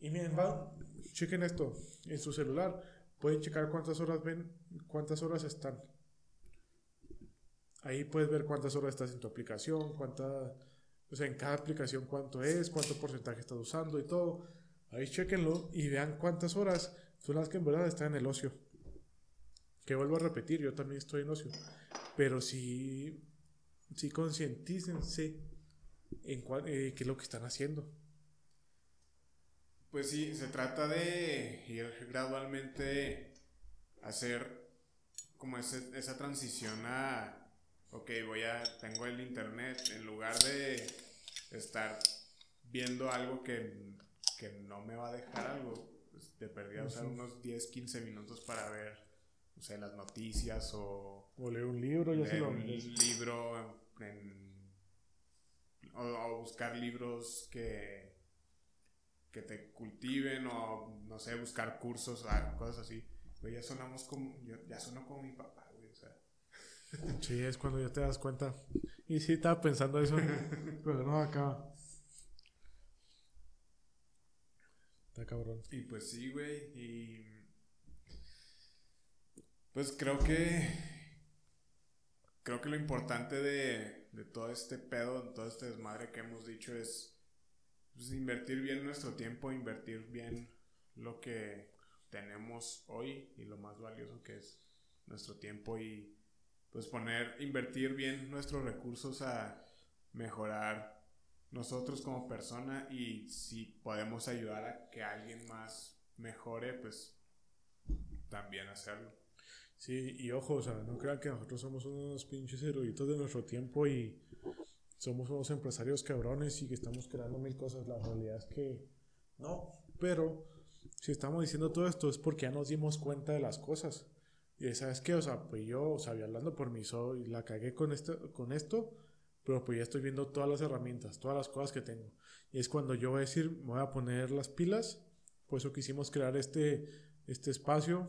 [SPEAKER 1] Y miren, va, chequen esto, en su celular pueden checar cuántas horas ven, cuántas horas están. Ahí puedes ver cuántas horas estás en tu aplicación, cuánta, o sea, en cada aplicación cuánto es, cuánto porcentaje estás usando y todo. Ahí chequenlo y vean cuántas horas son las que en verdad están en el ocio. Que vuelvo a repetir, yo también estoy en ocio. Pero sí, sí concientícense en cuál- eh, qué es lo que están haciendo.
[SPEAKER 2] Pues sí, se trata de ir gradualmente hacer como ese- esa transición a, ok, voy a, tengo el internet, en lugar de estar viendo algo que, que no me va a dejar algo, pues de perdida usar
[SPEAKER 1] Ujú.
[SPEAKER 2] unos 10, 15 minutos para ver, no sé, las noticias o
[SPEAKER 1] O leer un libro, ya se
[SPEAKER 2] leer
[SPEAKER 1] lo
[SPEAKER 2] un libro o, buscar libros que, que te cultiven o, no sé, buscar cursos, ah, cosas así. ya sonamos como, ya sonó como mi papá, o sea.
[SPEAKER 1] Sí, es cuando ya te das cuenta. Y sí, estaba pensando eso, pero no acaba. Está cabrón.
[SPEAKER 2] Y pues sí, güey, y... Pues creo que... Creo que lo importante de, de todo este pedo, todo este desmadre que hemos dicho es pues, invertir bien nuestro tiempo, invertir bien lo que tenemos hoy y lo más valioso que es nuestro tiempo y pues poner, invertir bien nuestros recursos a mejorar nosotros como persona y si podemos ayudar a que alguien más mejore, pues también hacerlo.
[SPEAKER 1] Sí, y ojo, o sea, no crean que nosotros somos unos pinches eruditos de nuestro tiempo y somos unos empresarios cabrones y que estamos creando mil cosas. La realidad es que no, pero si estamos diciendo todo esto es porque ya nos dimos cuenta de las cosas. Y sabes qué, o sea, pues yo, o sea, hablando por mí, soy, la cagué con esto, con esto, pero pues ya estoy viendo todas las herramientas, todas las cosas que tengo. Y es cuando yo voy a decir, me voy a poner las pilas, por eso quisimos crear este, este espacio.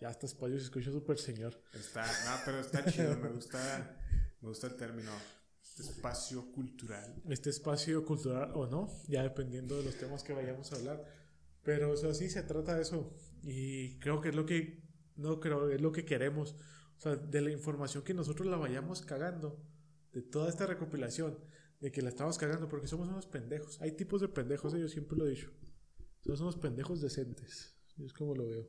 [SPEAKER 1] Ya este espacio se escucha súper señor.
[SPEAKER 2] Está, no, pero está chido, me gusta, me gusta el término. Este espacio cultural.
[SPEAKER 1] Este espacio cultural o no, ya dependiendo de los temas que vayamos a hablar. Pero, o sea, sí se trata de eso. Y creo que es lo que no creo, es lo que queremos. O sea, de la información que nosotros la vayamos cagando, de toda esta recopilación, de que la estamos cagando, porque somos unos pendejos. Hay tipos de pendejos, yo siempre lo he dicho. Somos unos pendejos decentes. Es como lo veo.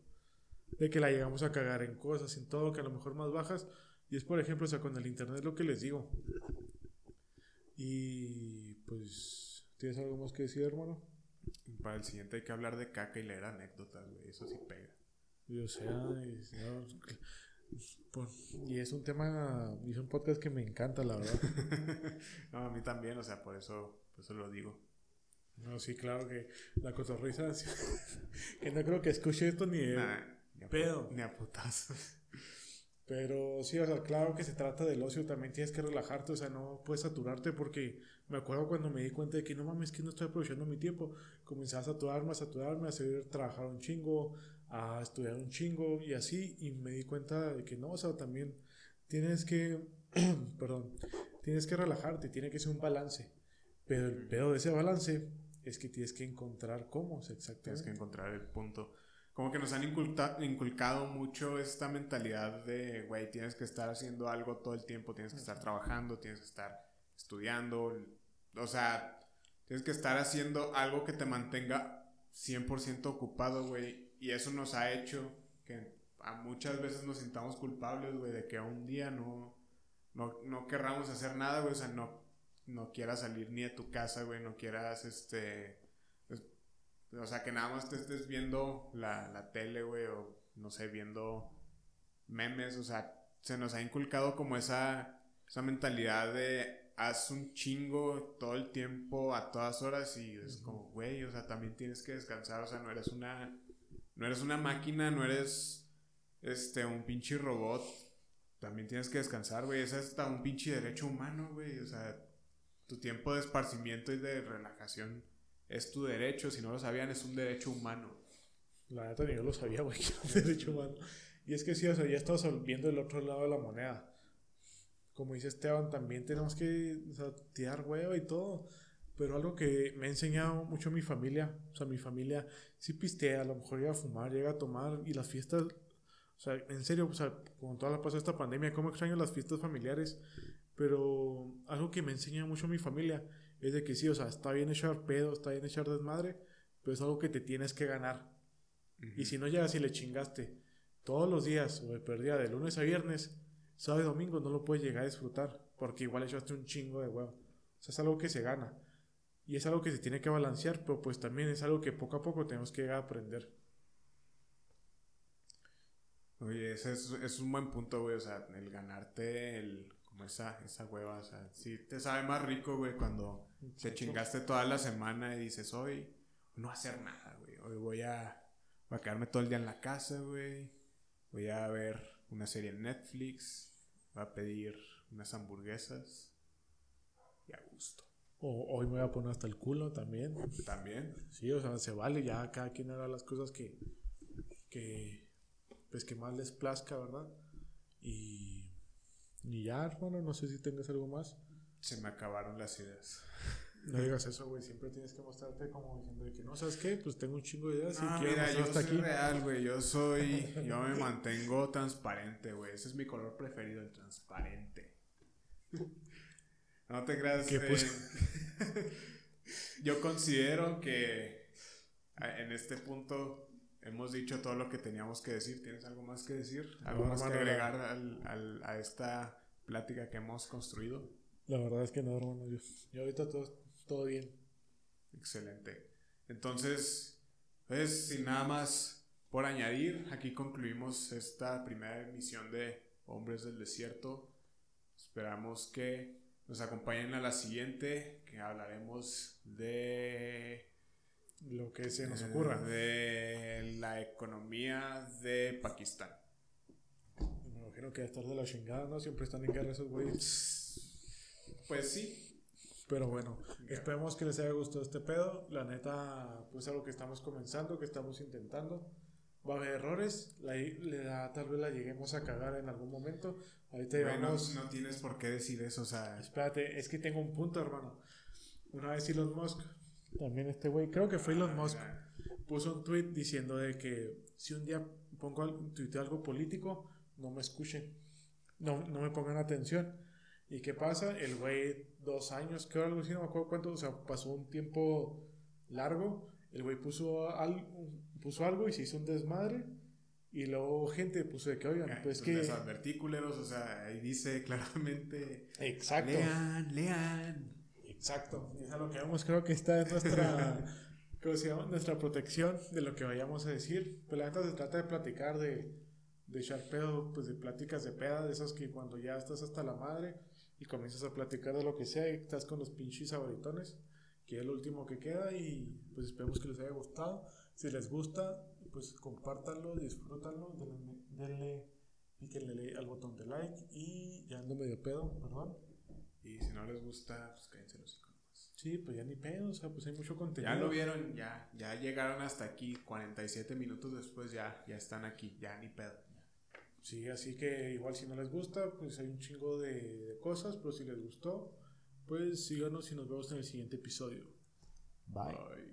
[SPEAKER 1] De que la llegamos a cagar en cosas, en todo, que a lo mejor más bajas. Y es, por ejemplo, o sea, con el internet lo que les digo. Y pues, ¿tienes algo más que decir, hermano?
[SPEAKER 2] Para el siguiente hay que hablar de caca y leer anécdotas, güey. Eso sí pega.
[SPEAKER 1] Y, sea, y, es un tema, y es un podcast que me encanta, la verdad.
[SPEAKER 2] no, a mí también, o sea, por eso, por eso lo digo.
[SPEAKER 1] No, sí, claro que la cotorriza, que no creo que escuche esto ni de
[SPEAKER 2] pedo. Ni a putazos.
[SPEAKER 1] Pero sí, o sea, claro que se trata del ocio, también tienes que relajarte, o sea, no puedes saturarte porque me acuerdo cuando me di cuenta de que no mames, que no estoy aprovechando mi tiempo, comencé a saturarme, a saturarme, a seguir trabajar un chingo, a estudiar un chingo y así, y me di cuenta de que no, o sea, también tienes que, perdón, tienes que relajarte, tiene que ser un balance, pero el pedo de ese balance es que tienes que encontrar cómo, exactamente.
[SPEAKER 2] Tienes que encontrar el punto. Como que nos han inculcado mucho esta mentalidad de, güey, tienes que estar haciendo algo todo el tiempo, tienes que estar trabajando, tienes que estar estudiando, o sea, tienes que estar haciendo algo que te mantenga 100% ocupado, güey, y eso nos ha hecho que a muchas veces nos sintamos culpables, güey, de que un día no, no, no querramos hacer nada, güey, o sea, no, no quieras salir ni de tu casa, güey, no quieras, este, pues, o sea, que nada más te estés viendo la, la tele, güey, o no sé, viendo memes, o sea, se nos ha inculcado como esa, esa mentalidad de haz un chingo todo el tiempo, a todas horas, y es como, güey, o sea, también tienes que descansar, o sea, no eres una no eres una máquina, no eres este, un pinche robot. También tienes que descansar, güey. Es hasta un pinche derecho humano, güey. O sea, tu tiempo de esparcimiento y de relajación es tu derecho. Si no lo sabían, es un derecho humano.
[SPEAKER 1] La neta ni yo lo sabía, güey, que era un derecho humano. Y es que sí, o sea, ya estamos viendo el otro lado de la moneda. Como dice Esteban, también tenemos que tirar huevo y todo. Pero algo que me ha enseñado mucho mi familia, o sea, mi familia sí pistea, a lo mejor llega a fumar, llega a tomar y las fiestas, o sea, en serio, o sea, con toda la pasada esta pandemia, cómo extraño las fiestas familiares, pero algo que me enseña mucho mi familia es de que sí, o sea, está bien echar pedo, está bien echar desmadre, pero es algo que te tienes que ganar. Y si no llegas y le chingaste todos los días o de perdida de lunes a viernes, sábado y domingo no lo puedes llegar a disfrutar, porque igual echaste un chingo de huevo. O sea, es algo que se gana. Y es algo que se tiene que balancear, pero pues también es algo que poco a poco tenemos que aprender.
[SPEAKER 2] Oye, ese es, un buen punto, güey. O sea, el ganarte el, como esa, esa hueva. O sea, sí te sabe más rico, güey, cuando te chingaste toda la semana y dices, hoy no hacer nada, güey. Hoy voy a, voy a quedarme todo el día en la casa, güey. Voy a ver una serie en Netflix. Voy a pedir unas hamburguesas. y a gusto.
[SPEAKER 1] O hoy me voy a poner hasta el culo también.
[SPEAKER 2] También.
[SPEAKER 1] Sí, o sea, se vale ya cada quien hará las cosas que, que pues que más les plazca, ¿verdad? Y, y ya, hermano, no sé si tengas algo más.
[SPEAKER 2] Se me acabaron las ideas.
[SPEAKER 1] No digas eso, güey. Siempre tienes que mostrarte como diciendo que no sabes qué, pues tengo un chingo de ideas.
[SPEAKER 2] No,
[SPEAKER 1] y quiero
[SPEAKER 2] mira, yo
[SPEAKER 1] hasta
[SPEAKER 2] soy
[SPEAKER 1] aquí.
[SPEAKER 2] real, güey. Yo soy. Yo me mantengo transparente, güey. Ese es mi color preferido, el transparente. No te creas.
[SPEAKER 1] ¿Qué
[SPEAKER 2] eh, yo considero que en este punto hemos dicho todo lo que teníamos que decir. ¿Tienes algo más que decir? ¿Algo
[SPEAKER 1] No,
[SPEAKER 2] más que agregar al- al- a esta plática que hemos construido?
[SPEAKER 1] La verdad es que no, hermano. Yo, yo ahorita todo, todo bien.
[SPEAKER 2] Excelente. Entonces, pues sin nada más por añadir, aquí concluimos esta primera emisión de Hombres del Desierto. Esperamos que nos acompañen a la siguiente, que hablaremos de
[SPEAKER 1] Lo que se nos ocurra.
[SPEAKER 2] de la economía de Pakistán.
[SPEAKER 1] Me imagino que a estar de la chingada, ¿no? Siempre están en guerra esos güeyes.
[SPEAKER 2] Pues sí,
[SPEAKER 1] Pero bueno, esperemos que les haya gustado este pedo. La neta, pues algo que estamos comenzando, que estamos intentando. Va a haber errores, la, la- tal vez la lleguemos a cagar en algún momento. Ahorita
[SPEAKER 2] Güey, no, tienes por qué decir eso, o sea,
[SPEAKER 1] Espérate, es que tengo un punto, hermano. Una vez Elon Musk, también este güey, creo que fue Elon
[SPEAKER 2] ah,
[SPEAKER 1] Musk, puso un tweet diciendo de que si un día pongo tuiteo algo político, no me escuchen, no, no me pongan atención. ¿Y qué pasa? El güey, dos años, creo algo así, no me acuerdo cuánto, o sea, pasó un tiempo largo, el güey puso, al- puso algo y se hizo un desmadre. Y luego gente puso de que, oigan,
[SPEAKER 2] eh,
[SPEAKER 1] pues
[SPEAKER 2] pues
[SPEAKER 1] que...
[SPEAKER 2] les advertí, culeros, o sea, ahí dice claramente
[SPEAKER 1] Exacto.
[SPEAKER 2] Lean, lean.
[SPEAKER 1] Exacto. Es a lo que vamos, creo que está en nuestra, ¿cómo se llama? Nuestra protección de lo que vayamos a decir. Pero la neta se trata de platicar, de, de echar pedo, pues de pláticas de peda, de esas que cuando ya estás hasta la madre y comienzas a platicar de lo que sea y estás con los pinches saboritones, que es lo último que queda y pues esperemos que les haya gustado. Si les gusta, pues compártanlo, disfrútanlo, denle, denle píquenle al botón de like y ya ando medio pedo, perdón.
[SPEAKER 2] Y si no les gusta, pues cállense los hocico nomás.
[SPEAKER 1] Sí, pues ya ni pedo, o sea, pues hay mucho contenido.
[SPEAKER 2] Ya lo vieron, ya, ya llegaron hasta aquí, 47 minutos después ya, ya están aquí, ya ni pedo.
[SPEAKER 1] Sí, así que igual si no les gusta, pues hay un chingo de, de cosas, pero si les gustó, pues síganos y nos vemos en el siguiente episodio. Bye.
[SPEAKER 2] Bye.